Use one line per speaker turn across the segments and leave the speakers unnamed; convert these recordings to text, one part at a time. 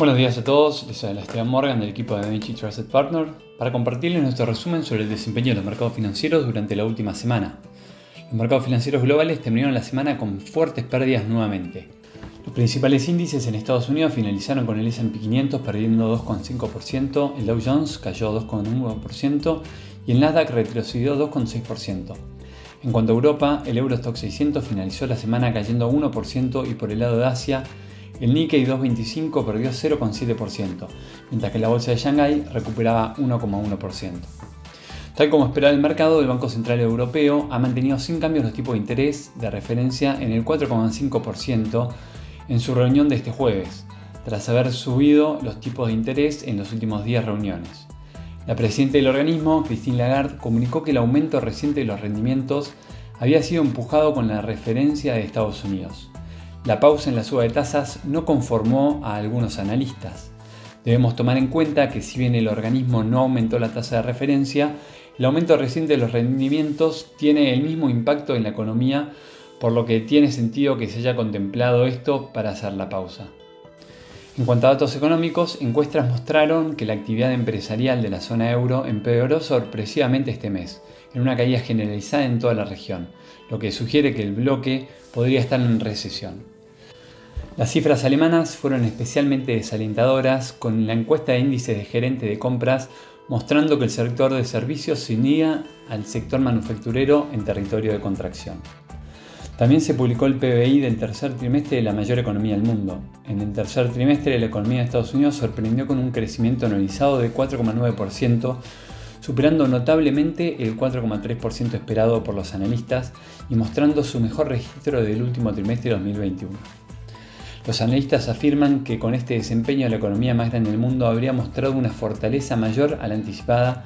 Buenos días a todos, les habla Esteban Morgan del equipo de Vinci Trusted Partner para compartirles nuestro resumen sobre el desempeño de los mercados financieros durante la última semana. Los mercados financieros globales terminaron la semana con fuertes pérdidas nuevamente. Los principales índices en Estados Unidos finalizaron con el S&P 500 perdiendo 2,5%, el Dow Jones cayó 2,1% y el Nasdaq retrocedió 2,6%. En cuanto a Europa, el Eurostock 600 finalizó la semana cayendo 1% y por el lado de Asia, el Nikkei 225 perdió 0,7%, mientras que la bolsa de Shanghái recuperaba 1,1%. Tal como esperaba el mercado, el Banco Central Europeo ha mantenido sin cambios los tipos de interés de referencia en el 4,5% en su reunión de este jueves, tras haber subido los tipos de interés en los últimos 10 reuniones. La presidenta del organismo, Christine Lagarde, comunicó que el aumento reciente de los rendimientos había sido empujado con la referencia de Estados Unidos. La pausa en la suba de tasas no conformó a algunos analistas. Debemos tomar en cuenta que si bien el organismo no aumentó la tasa de referencia, el aumento reciente de los rendimientos tiene el mismo impacto en la economía, por lo que tiene sentido que se haya contemplado esto para hacer la pausa. En cuanto a datos económicos, encuestas mostraron que la actividad empresarial de la zona euro empeoró sorpresivamente este mes, en una caída generalizada en toda la región, lo que sugiere que el bloque podría estar en recesión. Las cifras alemanas fueron especialmente desalentadoras, con la encuesta de índices de gerente de compras mostrando que el sector de servicios se unía al sector manufacturero en territorio de contracción. También se publicó el PBI del tercer trimestre de la mayor economía del mundo. En el tercer trimestre la economía de Estados Unidos sorprendió con un crecimiento anualizado de 4,9%, superando notablemente el 4,3% esperado por los analistas y mostrando su mejor registro del último trimestre de 2021. Los analistas afirman que con este desempeño la economía más grande del mundo habría mostrado una fortaleza mayor a la anticipada,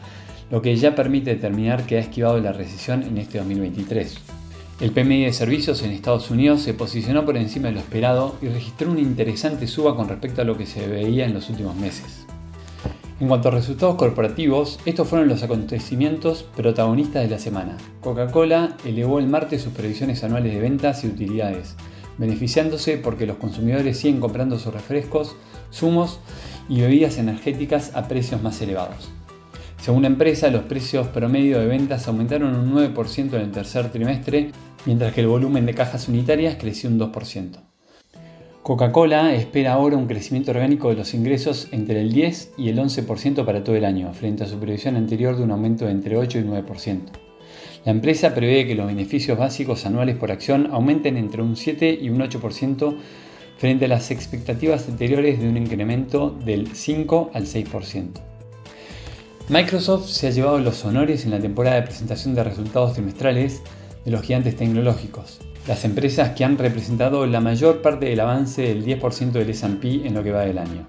lo que ya permite determinar que ha esquivado la recesión en este 2023. El PMI de servicios en Estados Unidos se posicionó por encima de lo esperado y registró una interesante suba con respecto a lo que se veía en los últimos meses. En cuanto a resultados corporativos, estos fueron los acontecimientos protagonistas de la semana. Coca-Cola elevó el martes sus previsiones anuales de ventas y utilidades, beneficiándose porque los consumidores siguen comprando sus refrescos, zumos y bebidas energéticas a precios más elevados. Según la empresa, los precios promedio de ventas aumentaron un 9% en el tercer trimestre, mientras que el volumen de cajas unitarias creció un 2%. Coca-Cola espera ahora un crecimiento orgánico de los ingresos entre el 10 y el 11% para todo el año, frente a su previsión anterior de un aumento de entre 8 y 9%. La empresa prevé que los beneficios básicos anuales por acción aumenten entre un 7 y un 8% frente a las expectativas anteriores de un incremento del 5 al 6%. Microsoft se ha llevado los honores en la temporada de presentación de resultados trimestrales de los gigantes tecnológicos, las empresas que han representado la mayor parte del avance del 10% del SP en lo que va del año.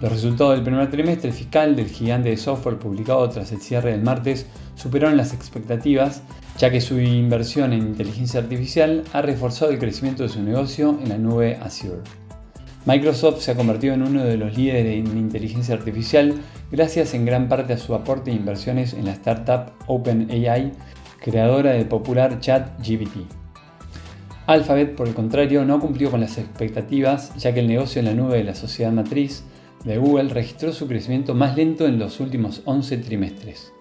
Los resultados del primer trimestre fiscal del gigante de software publicado tras el cierre del martes superaron las expectativas, ya que su inversión en inteligencia artificial ha reforzado el crecimiento de su negocio en la nube Azure. Microsoft se ha convertido en uno de los líderes en inteligencia artificial gracias en gran parte a su aporte de inversiones en la startup OpenAI, creadora del popular chat GPT. Alphabet, por el contrario, no cumplió con las expectativas, ya que el negocio en la nube de la sociedad matriz de Google registró su crecimiento más lento en los últimos 11 trimestres.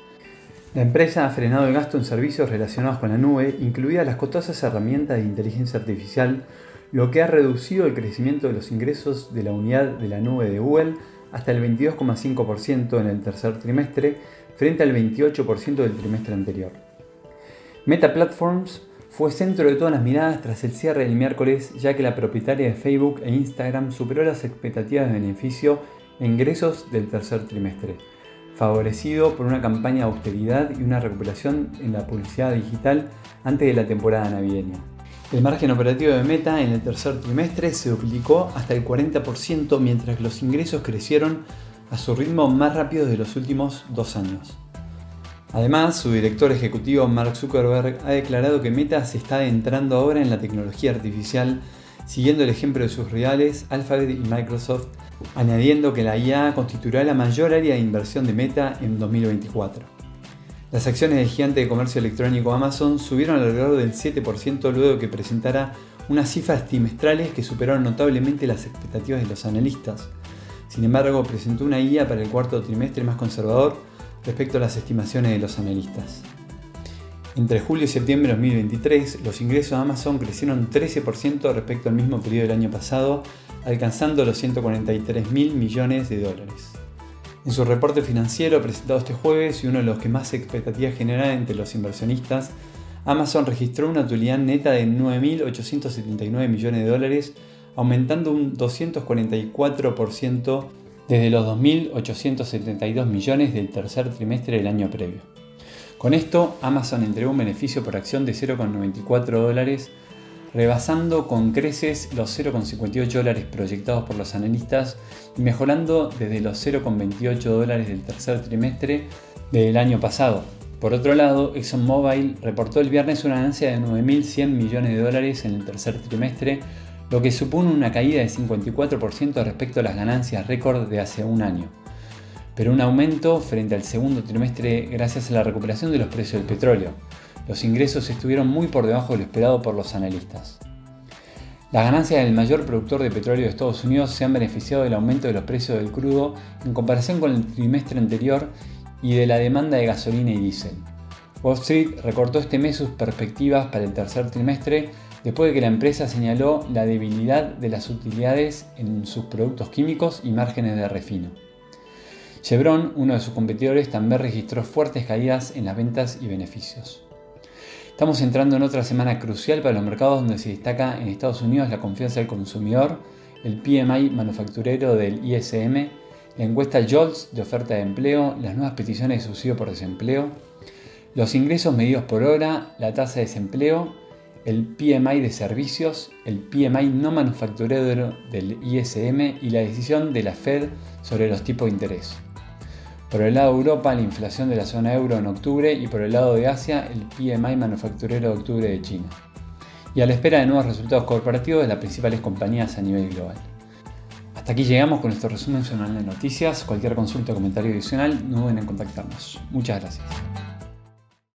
La empresa ha frenado el gasto en servicios relacionados con la nube, incluidas las costosas herramientas de inteligencia artificial, lo que ha reducido el crecimiento de los ingresos de la unidad de la nube de Google hasta el 22,5% en el tercer trimestre, frente al 28% del trimestre anterior. Meta Platforms fue centro de todas las miradas tras el cierre del miércoles, ya que la propietaria de Facebook e Instagram superó las expectativas de beneficio e ingresos del tercer trimestre, favorecido por una campaña de austeridad y una recuperación en la publicidad digital antes de la temporada navideña. El margen operativo de Meta en el tercer trimestre se duplicó hasta el 40%, mientras los ingresos crecieron a su ritmo más rápido de los últimos dos años. Además, su director ejecutivo Mark Zuckerberg ha declarado que Meta se está adentrando ahora en la tecnología artificial, siguiendo el ejemplo de sus rivales Alphabet y Microsoft, añadiendo que la IA constituirá la mayor área de inversión de Meta en 2024. Las acciones del gigante de comercio electrónico Amazon subieron alrededor del 7% luego que presentara unas cifras trimestrales que superaron notablemente las expectativas de los analistas, Sin embargo, presentó una guía para el cuarto trimestre más conservador respecto a las estimaciones de los analistas. Entre julio y septiembre de 2023, los ingresos de Amazon crecieron 13% respecto al mismo periodo del año pasado, alcanzando los 143 mil millones de dólares. En su reporte financiero presentado este jueves y uno de los que más expectativas genera entre los inversionistas, Amazon registró una utilidad neta de 9.879 millones de dólares, aumentando un 244% desde los 2.872 millones del tercer trimestre del año previo. Con esto, Amazon entregó un beneficio por acción de 0,94 dólares, rebasando con creces los 0,58 dólares proyectados por los analistas y mejorando desde los 0,28 dólares del tercer trimestre del año pasado. Por otro lado, ExxonMobil reportó el viernes una ganancia de 9.100 millones de dólares en el tercer trimestre, lo que supone una caída de 54% respecto a las ganancias récord de hace un año, pero un aumento frente al segundo trimestre gracias a la recuperación de los precios del petróleo. Los ingresos estuvieron muy por debajo de lo esperado por los analistas. Las ganancias del mayor productor de petróleo de Estados Unidos se han beneficiado del aumento de los precios del crudo en comparación con el trimestre anterior y de la demanda de gasolina y diésel. Wall Street recortó este mes sus perspectivas para el tercer trimestre después de que la empresa señaló la debilidad de las utilidades en sus productos químicos y márgenes de refino. Chevron, uno de sus competidores, también registró fuertes caídas en las ventas y beneficios. Estamos entrando en otra semana crucial para los mercados donde se destaca en Estados Unidos la confianza del consumidor, el PMI manufacturero del ISM, la encuesta JOLTS de oferta de empleo, las nuevas peticiones de subsidio por desempleo, los ingresos medidos por hora, la tasa de desempleo el PMI de servicios, el PMI no manufacturero del ISM y la decisión de la Fed sobre los tipos de interés. Por el lado de Europa, la inflación de la zona euro en octubre y por el lado de Asia, el PMI manufacturero de octubre de China. Y a la espera de nuevos resultados corporativos de las principales compañías a nivel global. Hasta aquí llegamos con nuestro resumen semanal de noticias. Cualquier consulta o comentario adicional, no duden en contactarnos. Muchas gracias.